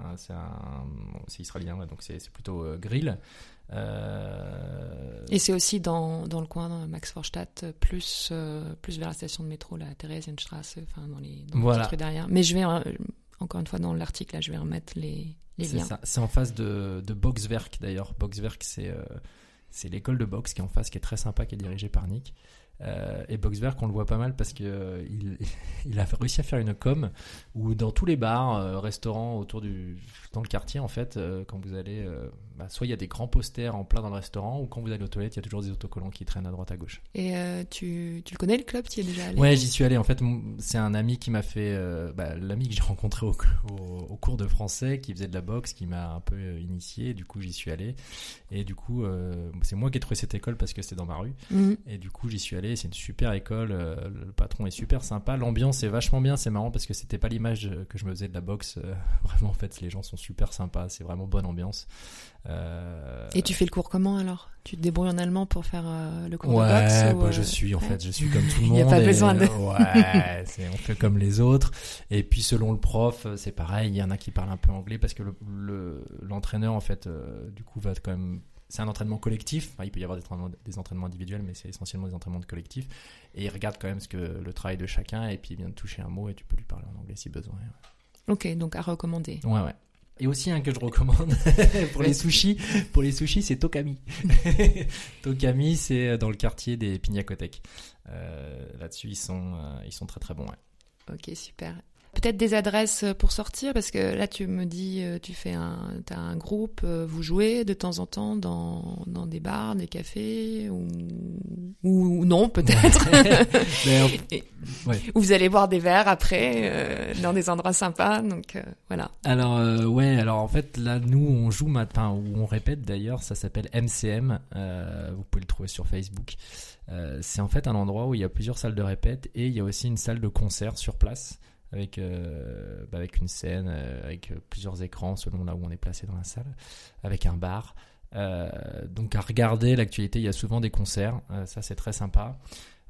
c'est israélien, ouais, donc c'est plutôt grill. Et c'est aussi dans, dans le coin, dans Max Vorstadt, plus, plus vers la station de métro, la Theresienstrasse, enfin dans les, dans Voilà. trucs derrière. Mais je vais, encore une fois, dans l'article, là, je vais remettre les, les C'est liens. ça. C'est en face de, de Boxwerk d'ailleurs. Boxwerk, c'est euh, c'est l'école de boxe qui est en face, qui est très sympa, qui est dirigée par Nick. Euh, et Boxwerk, on le voit pas mal parce que euh, il, *laughs* il a réussi à faire une com où dans tous les bars, euh, restaurants autour du dans le quartier en fait, quand vous allez, bah, soit il y a des grands posters en plein dans le restaurant, ou quand vous allez aux toilettes, il y a toujours des autocollants qui traînent à droite à gauche. Et euh, tu, tu le connais le club? Tu y es déjà allé? Ouais, j'y suis allé. En fait, c'est un ami qui m'a fait, euh, bah, l'ami que j'ai *laughs* rencontré au, au, au cours de français, qui faisait de la boxe, qui m'a un peu euh, initié. Du coup, j'y suis allé. Et du coup, euh, c'est moi qui ai trouvé cette école parce que c'était dans ma rue. Mhm. Et du coup, j'y suis allé. C'est une super école. le patron est super sympa. L'ambiance est vachement bien. C'est marrant parce que c'était pas l'image que je me faisais de la boxe. *laughs* Vraiment, en fait, les gens sont super sympas. C'est vraiment bonne ambiance. Euh, Et tu fais le cours comment alors? Tu te débrouilles en allemand pour faire euh, le cours Ouais, de boxe bah, euh, je suis en ouais. fait, je suis comme tout le *laughs* Il monde. y a pas et- besoin de- *laughs* Ouais, on fait comme les autres. Et puis selon le prof, euh, c'est pareil. Il y en a qui parlent un peu anglais parce que le- le- l'entraîneur en fait, euh, du coup, va quand même. C'est un entraînement collectif. Enfin, il peut y avoir des entraînements, des entraînements individuels, mais c'est essentiellement des entraînements de collectif. Et il regarde quand même ce que le travail de chacun. Et puis il vient de toucher un mot et tu peux lui parler en anglais si besoin. Ok, donc à recommander. Ouais, ouais. Et aussi un que je recommande *laughs* pour les sushis, pour les sushis, c'est Tokami. *laughs* Tokami, c'est dans le quartier des Pinakothèques. Euh, Là-dessus, ils sont, euh, ils sont très très bons. ouais. Ok, super. Peut-être des adresses pour sortir, parce que là tu me dis, euh, tu fais un, t'as un groupe, euh, vous jouez de temps en temps dans, dans des bars, des cafés, ou, ou non peut-être, *laughs* euh, ouais. ou vous allez boire des verres après euh, dans des endroits sympas, donc euh, voilà. Alors euh, ouais, alors en fait là nous on joue maintenant ou on répète d'ailleurs, ça s'appelle MCM. euh, vous pouvez le trouver sur Facebook. Euh, c'est en fait un endroit où il y a plusieurs salles de répète et il y a aussi une salle de concert sur place avec euh, bah, avec une scène, euh, avec plusieurs écrans selon là où on est placé dans la salle, avec un bar. Euh, donc à regarder l'actualité, il y a souvent des concerts, euh, ça c'est très sympa.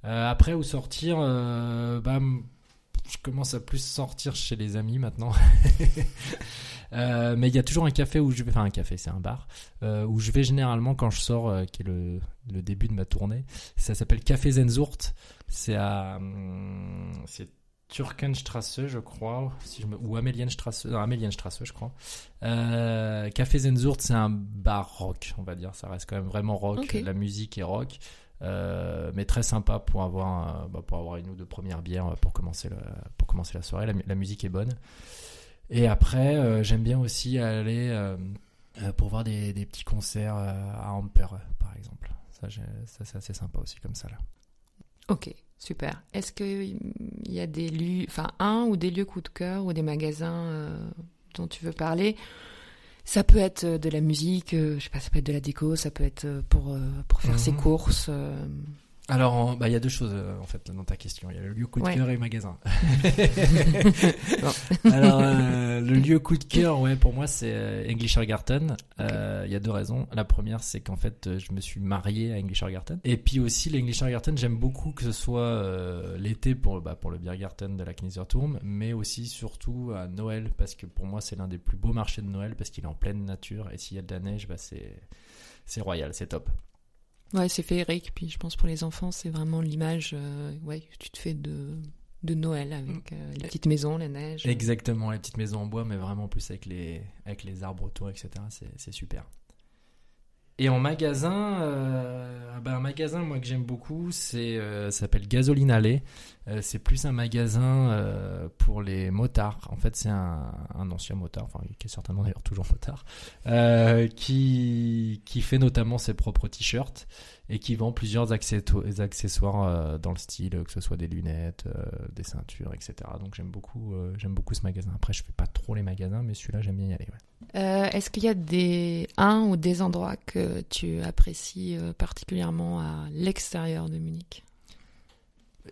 Euh, après où sortir, euh, bah, je commence à plus sortir chez les amis maintenant. *laughs* Euh, mais il y a toujours un café où je vais, enfin un café, c'est un bar, euh, où je vais généralement quand je sors, euh, qui est le, le début de ma tournée. Ça s'appelle Café Zenzurt. C'est à, hum, Türkenstrasse, je crois, si je me, ou Amelienstrasse, non, Amelienstrasse, je crois. Euh, Café Zenzurt, c'est un bar rock, on va dire. Ça reste quand même vraiment rock. La musique est rock. Euh, mais très sympa pour avoir, bah, pour avoir une ou deux premières bières pour commencer, le, pour commencer la soirée. La, mu- la musique est bonne. Et après, euh, j'aime bien aussi aller pour voir des, des petits concerts à Amper, par exemple. Ça c'est assez sympa aussi comme ça là. Ok, super. Est-ce qu'il y a des lieux, enfin un ou des lieux coup de cœur ou des magasins euh, dont tu veux parler? Ça peut être euh, de la musique, euh, je sais pas, ça peut être de la déco, ça peut être pour, euh, pour faire ses Mhm. courses. Alors, bah, il y a deux choses euh, en fait dans ta question. Il y a le lieu coup de Ouais. cœur et le magasin. *laughs* Alors, euh, le lieu coup de cœur, ouais, pour moi, c'est euh, Englischergarten. Euh, Il y a deux raisons. La première, c'est qu'en fait, je me suis marié à Englischergarten. Et puis aussi, l'Englischergarten, j'aime beaucoup que ce soit euh, l'été pour, bah, pour le Biergarten de la Kaiserturm, mais aussi surtout à Noël, parce que pour moi, c'est l'un des plus beaux marchés de Noël, parce qu'il est en pleine nature. Et s'il y a de la neige, bah, c'est c'est royal, c'est top. Ouais, c'est féerique. Puis je pense pour les enfants, c'est vraiment l'image euh, ouais, que tu te fais de, de Noël avec euh, les petites maisons, la neige. Exactement, les petites maisons en bois, mais vraiment en plus avec les, avec les arbres autour, etc. C'est, c'est super. Et en magasin, euh, ben, un magasin moi que j'aime beaucoup, c'est euh, s'appelle Gasoline Alley. Euh, c'est plus un magasin pour les motards. En fait, c'est un, ancien motard, qui est certainement d'ailleurs toujours motard, qui qui fait notamment ses propres t-shirts et qui vend plusieurs accessoires, dans le style, que ce soit des lunettes, des ceintures, etc. Donc j'aime beaucoup, j'aime beaucoup ce magasin. Après, je fais pas trop les magasins, mais celui-là, j'aime bien y aller. Euh, Est-ce qu'il y a des un ou des endroits que tu apprécies euh, particulièrement à l'extérieur de Munich?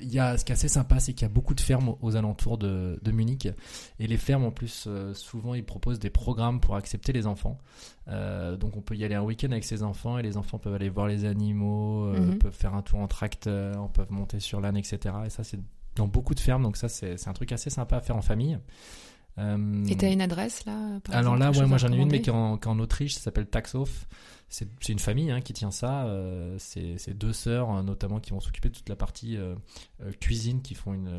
Il y a, ce qui est assez sympa, c'est qu'il y a beaucoup de fermes aux alentours de, de Munich. Et les fermes, en plus, euh, souvent, ils proposent des programmes pour accepter les enfants. Euh, donc, on peut y aller un week-end avec ses enfants et les enfants peuvent aller voir les animaux, euh, Mhm. peuvent faire un tour en tracteur, peuvent monter sur l'âne, etc. Et ça, c'est dans beaucoup de fermes. Donc, ça, c'est c'est un truc assez sympa à faire en famille. Euh, Et t'as une adresse là par alors exemple, là, ouais, moi j'en ai une, mais qui est en, qui est en Autriche, ça s'appelle Taxoff. C'est une famille hein, qui tient ça. euh, c'est deux sœurs, euh, notamment, qui vont s'occuper de toute la partie euh, euh, cuisine, qui font une,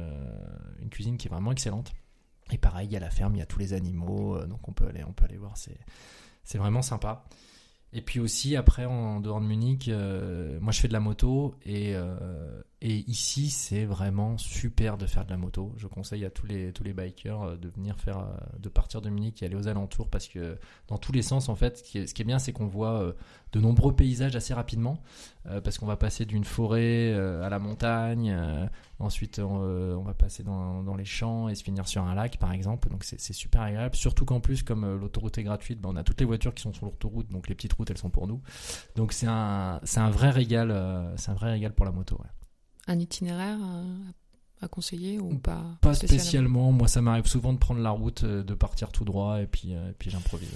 une cuisine qui est vraiment excellente. Et pareil, il y a la ferme, il y a tous les animaux, donc on peut aller, on peut aller voir. C'est c'est vraiment sympa. Et puis aussi, après, en dehors de Munich, euh, moi je fais de la moto et, euh, et ici c'est vraiment super de faire de la moto. Je conseille à tous les, tous les bikers euh, de venir faire, euh, de partir de Munich et aller aux alentours parce que dans tous les sens, en fait, ce qui est, bien, c'est qu'on voit euh, de nombreux paysages assez rapidement parce qu'on va passer d'une forêt à la montagne, ensuite on, va passer dans, dans les champs et se finir sur un lac par exemple. Donc c'est super agréable, surtout qu'en plus, comme l'autoroute est gratuite, ben, on a toutes les voitures qui sont sur l'autoroute, donc les petites routes elles sont pour nous. Donc c'est un, un vrai régal, c'est un vrai régal pour la moto. Un itinéraire à conseiller ou pas Pas spécialement, moi ça m'arrive souvent de prendre la route, euh, de partir tout droit et puis, euh, et puis j'improvise.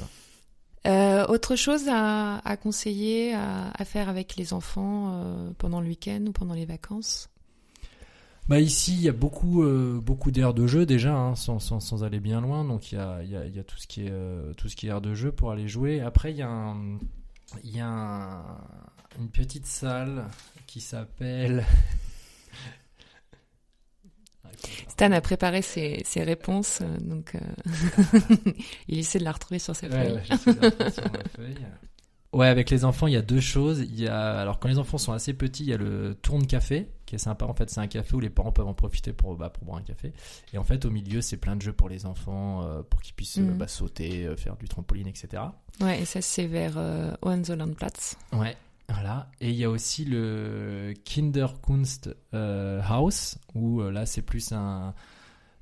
Euh, autre chose à, à conseiller à, à faire avec les enfants euh, pendant le week-end ou pendant les vacances? Bah ici, il y a beaucoup, euh, beaucoup d'aires de jeu déjà, hein, sans, sans, sans aller bien loin. Donc il y a, il y a, il y a tout ce qui est, tout ce qui est aire de jeu pour aller jouer. Après, il y a, un- il y a un- une petite salle qui s'appelle. Stan a préparé ses, ses réponses, euh, donc euh, *laughs* il essaie de la retrouver sur ses feuilles. ouais, avec les enfants, il y a deux choses. Il y a, alors quand les enfants sont assez petits, il y a le tourne café qui est sympa. En fait, c'est un café où les parents peuvent en profiter pour, bah, pour boire un café. Et en fait, au milieu, c'est plein de jeux pour les enfants, euh, pour qu'ils puissent Mhm. bah, sauter, euh, faire du trampoline, etc. Ouais, et ça c'est vers Hohenzollernplatz. Ouais, voilà. Et il y a aussi le Kinderkunst euh, où euh, là, c'est plus un,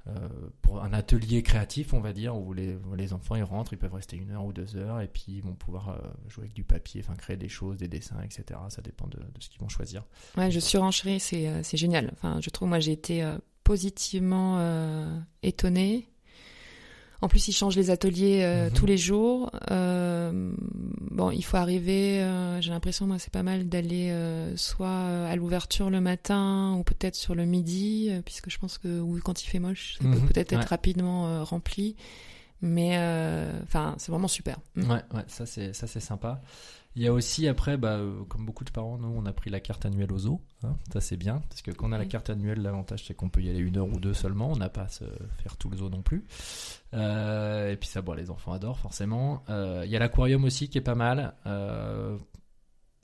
euh, pour un atelier créatif, on va dire, où les, enfants ils rentrent, ils peuvent rester une heure ou deux heures, et puis ils vont pouvoir euh, jouer avec du papier, enfin créer des choses, des dessins, etc. Ça dépend de, ce qu'ils vont choisir. Ouais, je surenchéris, c'est génial. Enfin, je trouve, moi, j'ai été positivement étonnée. En plus, ils changent les ateliers euh, Mhm. tous les jours. Euh, bon, il faut arriver. euh, j'ai l'impression, moi, c'est pas mal d'aller euh, soit à l'ouverture le matin ou peut-être sur le midi, euh, puisque je pense que ou quand il fait moche, ça Mhm, peut peut-être être rapidement euh, rempli. Mais euh, enfin, c'est vraiment super. Ouais, ouais, ça c'est ça c'est sympa. Il y a aussi après, bah, euh, comme beaucoup de parents, nous on a pris la carte annuelle au zoo. hein. ça c'est bien parce que quand on a la carte annuelle, l'avantage c'est qu'on peut y aller une heure ou deux seulement. On n'a pas à se faire tout le zoo non plus. Euh, et puis ça, bon, les enfants adorent forcément. Euh, Il y a l'aquarium aussi qui est pas mal. Euh,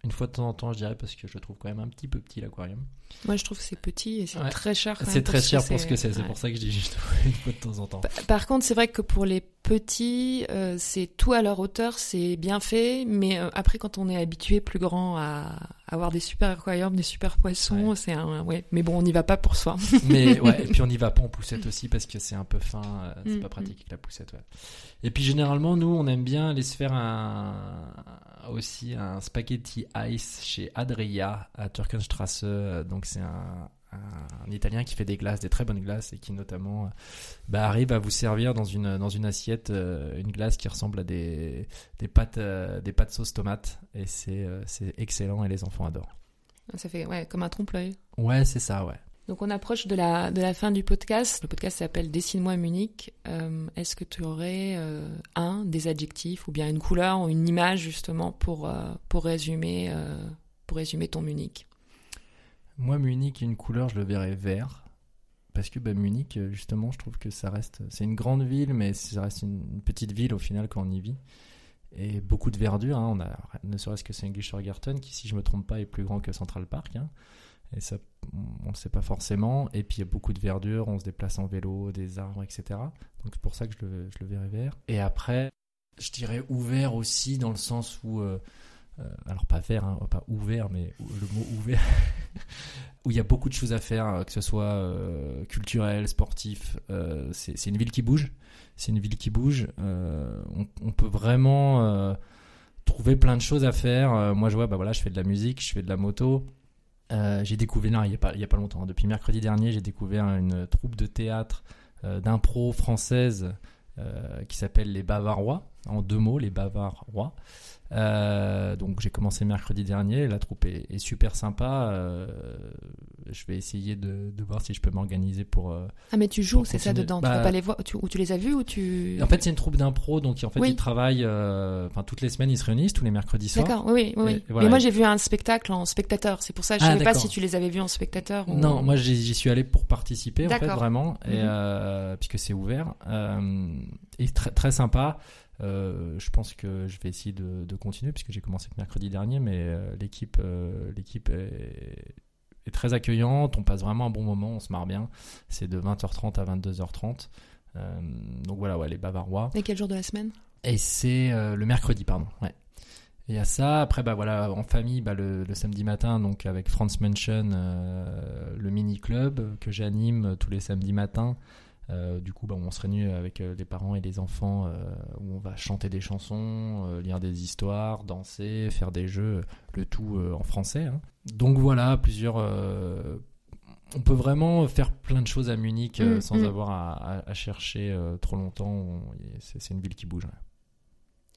une fois de temps en temps, je dirais parce que je le trouve quand même un petit peu petit l'aquarium. Moi, je trouve que c'est petit et c'est Ouais. très cher. C'est très cher pour ce que c'est. C'est ouais. pour ça que je dis juste *laughs* une fois de temps en temps. Pa- Par contre, c'est vrai que pour les petits, euh, c'est tout à leur hauteur, c'est bien fait, mais euh, après quand on est habitué plus grand à avoir des super aquariums, des super poissons, Ouais. c'est un ouais. Mais bon, on n'y va pas pour soi. *laughs* Mais ouais, et puis on n'y va pas en poussette *laughs* aussi parce que c'est un peu fin, euh, c'est Mm, pas pratique avec la poussette. Ouais. Et puis généralement, nous, on aime bien aller se faire un aussi un spaghetti ice chez Adria à Turkenstrasse. Donc c'est un, un Italien qui fait des glaces, des très bonnes glaces et qui notamment euh, bah, arrive à vous servir dans une dans une assiette euh, une glace qui ressemble à des des pâtes euh, des pâtes sauce tomate et c'est euh, excellent et les enfants adorent. Ça fait ouais, comme un trompe-l'œil. Ouais, c'est ça, ouais. Donc on approche de la, de la fin du podcast. Le podcast s'appelle Dessine-moi Munich. Euh, Est-ce que tu aurais un des adjectifs ou bien une couleur ou une image justement pour, pour, résumer, pour résumer ton Munich? Moi, Munich, une couleur, je le verrais vert. Parce que bah, Munich, euh, justement, je trouve que ça reste. C'est une grande ville, mais ça reste une, petite ville au final quand on y vit. Et beaucoup de verdure. hein. On a, ne serait-ce que Saint-Guy-sur-Garten, qui, si je me trompe pas, est plus grand que Central Park. hein. Et ça, on ne sait pas forcément. Et puis, il y a beaucoup de verdure. On se déplace en vélo, des arbres, etc. Donc, c'est pour ça que je le, je le verrais vert. Et après, je dirais ouvert aussi, dans le sens où. euh, alors pas vert, hein, pas ouvert, mais le mot ouvert, *laughs* où il y a beaucoup de choses à faire, euh, que ce soit euh, culturel, sportif. euh, c'est une ville qui bouge. C'est une ville qui bouge. euh, on, peut vraiment euh, trouver plein de choses à faire. Euh, moi, je vois, bah voilà, je fais de la musique, je fais de la moto. Euh, j'ai découvert, non, il n'y a, pas- a pas longtemps, hein, depuis mercredi dernier, j'ai découvert une troupe de théâtre euh, d'impro française euh, qui s'appelle Les Bavarois, en deux mots, Les Bavarois. Euh, donc j'ai commencé mercredi dernier, la troupe est, est super sympa. euh, je vais essayer de, de voir si je peux m'organiser pour. euh, Ah mais tu joues, c'est ça dedans. Bah- Tu vas pas les voir. Tu, ou tu les as vus ou tu. En fait, c'est une troupe d'impro, donc en fait Oui. ils travaillent. Enfin, toutes les semaines ils se réunissent, tous les mercredis soirs. D'accord, oui, oui, oui. Et voilà. Mais moi j'ai vu un spectacle en spectateur. C'est pour ça, je Ah, savais pas si tu les avais vus en spectateur. Ou... Non, moi j'y suis allé pour participer en fait vraiment, et, Mhm. puisque c'est ouvert et très très sympa. Euh, je pense que je vais essayer de, de continuer puisque j'ai commencé que mercredi dernier, mais euh, l'équipe euh, l'équipe est, est très accueillante. On passe vraiment un bon moment, on se marre bien. C'est de 20h30 à 22h30. Euh, donc voilà, ouais, les Bavarois. Et quel jour de la semaine? Et c'est le mercredi, pardon. Ouais. Et il y a ça. Après, bah voilà, en famille, bah, le, le samedi matin, donc avec Franz Mansion, le mini club que j'anime tous les samedis matins. Euh, du coup, bah, on se réunit avec euh, les parents et les enfants euh, où on va chanter des chansons, euh, lire des histoires, danser, faire des jeux, le tout en français. hein. Donc voilà, plusieurs. on peut vraiment faire plein de choses à Munich Mm, sans mm. avoir à, à- à chercher trop longtemps. On- C'est une ville qui bouge. ouais.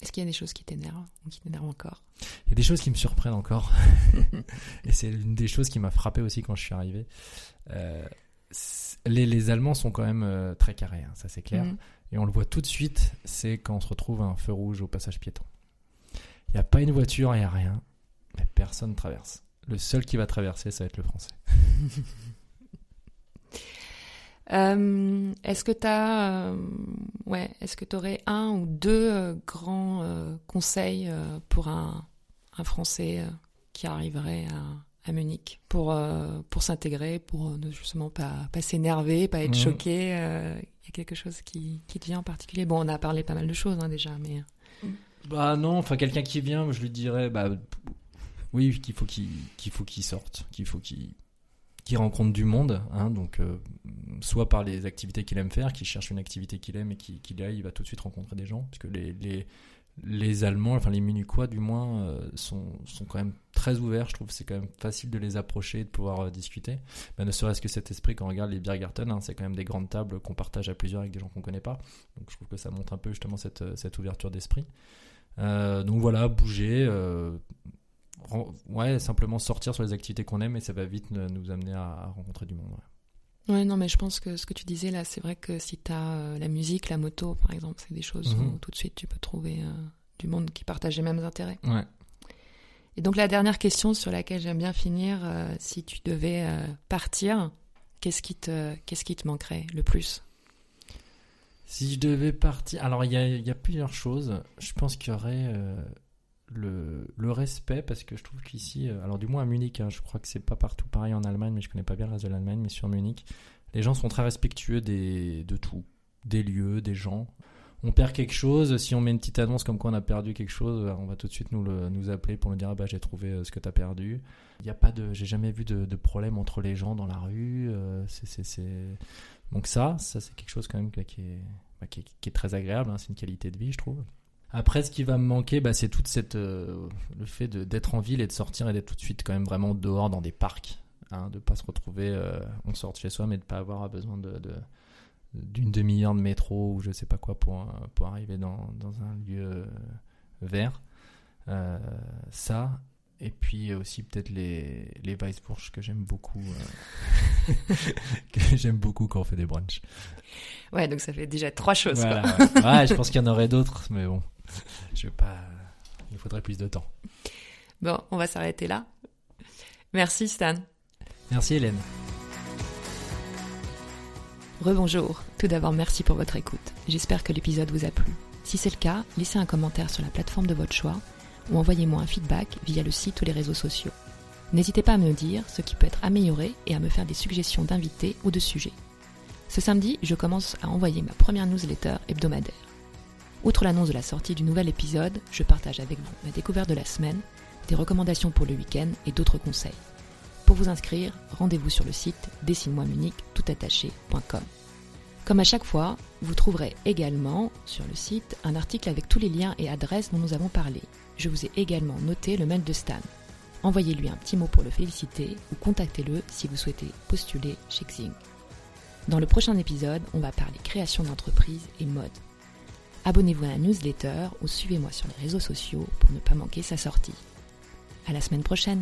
Est-ce qu'il y a des choses qui t'énervent ou qui t'énervent encore? Il y a des choses qui me surprennent encore. *laughs* et c'est une des choses qui m'a frappé aussi quand je suis arrivé. Euh, les, les Allemands sont quand même euh, très carrés, hein, ça c'est clair. Mhm. Et on le voit tout de suite, c'est quand on se retrouve à un feu rouge au passage piéton. Il n'y a pas une voiture, il n'y a rien, mais personne traverse. Le seul qui va traverser, ça va être le français. *laughs* Euh, est-ce que tu as ouais, est-ce que tu aurais un ou deux euh, grands euh, conseils euh, pour un, un Français euh, qui arriverait à, à Munich pour, euh, pour s'intégrer, pour euh, ne justement pas, pas s'énerver, pas être Mhm. choqué euh, Il y a quelque chose qui, qui te vient en particulier Bon, on a parlé pas mal de choses hein, déjà, mais Bah non, enfin quelqu'un qui vient, je lui dirais, bah oui, qu'il faut qu'il qu'il faut qu'il sorte, qu'il faut qu'il qu'il rencontre du monde, hein, donc euh, soit par les activités qu'il aime faire, qu'il cherche une activité qu'il aime et qu'il qu'il y aille, il va tout de suite rencontrer des gens, parce que les les, les Allemands, enfin les Munichois du moins, euh, sont sont quand même très ouverts. Je trouve que c'est quand même facile de les approcher, et de pouvoir euh, discuter. Ben, ne serait-ce que cet esprit quand on regarde les Biergarten, hein, c'est quand même des grandes tables qu'on partage à plusieurs avec des gens qu'on connaît pas. Donc je trouve que ça montre un peu justement cette cette ouverture d'esprit. Euh, donc voilà, bouger, euh, ouais, simplement sortir sur les activités qu'on aime et ça va vite nous amener à, rencontrer du monde. Ouais, non, mais je pense que ce que tu disais là, c'est vrai que si tu as la musique, la moto, par exemple, c'est des choses Mhm. où tout de suite tu peux trouver euh, du monde qui partage les mêmes intérêts. Ouais. Et donc la dernière question sur laquelle j'aime bien finir, euh, si tu devais euh, partir, qu'est-ce qui te, qu'est-ce qui te manquerait le plus? Si je devais partir, alors il y a, il y a plusieurs choses. Je pense qu'il y aurait euh, le, respect parce que je trouve qu'ici, euh, alors du moins à Munich, hein, je crois que c'est pas partout pareil en Allemagne, mais je connais pas bien le reste de l'Allemagne, mais sur Munich, les gens sont très respectueux des, de tout, des lieux, des gens. on perd quelque chose, si on met une petite annonce comme quoi on a perdu quelque chose, on va tout de suite nous, nous appeler pour nous dire ah bah j'ai trouvé ce que tu as perdu. Il n'y a pas de, j'ai jamais vu de, problème entre les gens dans la rue. c'est, Donc ça, ça c'est quelque chose quand même qui est, bah, qui, est très agréable. Hein, c'est une qualité de vie, je trouve. Après, ce qui va me manquer, bah, c'est toute cette euh, le fait d'être en ville et de sortir et d'être tout de suite quand même vraiment dehors dans des parcs, hein, de pas se retrouver, euh, on sort de chez soi, mais de pas avoir besoin de, d'une demi-heure de métro ou je sais pas quoi pour pour arriver dans, dans un lieu euh, vert. ça et puis aussi peut-être les les Weissbourg que j'aime beaucoup *laughs* *laughs* que j'aime beaucoup quand on fait des brunchs. Ouais, donc ça fait déjà trois choses. Quoi. ouais, je pense qu'il y en aurait d'autres, mais bon. Je vais pas. Il faudrait plus de temps. Bon, on va s'arrêter là. Merci Stan. Merci Hélène. Rebonjour. Tout d'abord, merci pour votre écoute. J'espère que l'épisode vous a plu. Si c'est le cas, laissez un commentaire sur la plateforme de votre choix ou envoyez-moi un feedback via le site ou les réseaux sociaux. N'hésitez pas à me dire ce qui peut être amélioré et à me faire des suggestions d'invités ou de sujets. Ce samedi, je commence à envoyer ma première newsletter hebdomadaire. Outre l'annonce de la sortie du nouvel épisode, je partage avec vous ma découverte de la semaine, des recommandations pour le week-end et d'autres conseils. Pour vous inscrire, rendez-vous sur le site dessine-moi toutattaché.com. Comme à chaque fois, vous trouverez également sur le site un article avec tous les liens et adresses dont nous avons parlé. Je vous ai également noté le mail de Stan. Envoyez-lui un petit mot pour le féliciter ou contactez-le si vous souhaitez postuler chez Xing. Dans le prochain épisode, on va parler création d'entreprise et mode. Abonnez-vous à la newsletter ou suivez-moi sur les réseaux sociaux pour ne pas manquer sa sortie. À la semaine prochaine!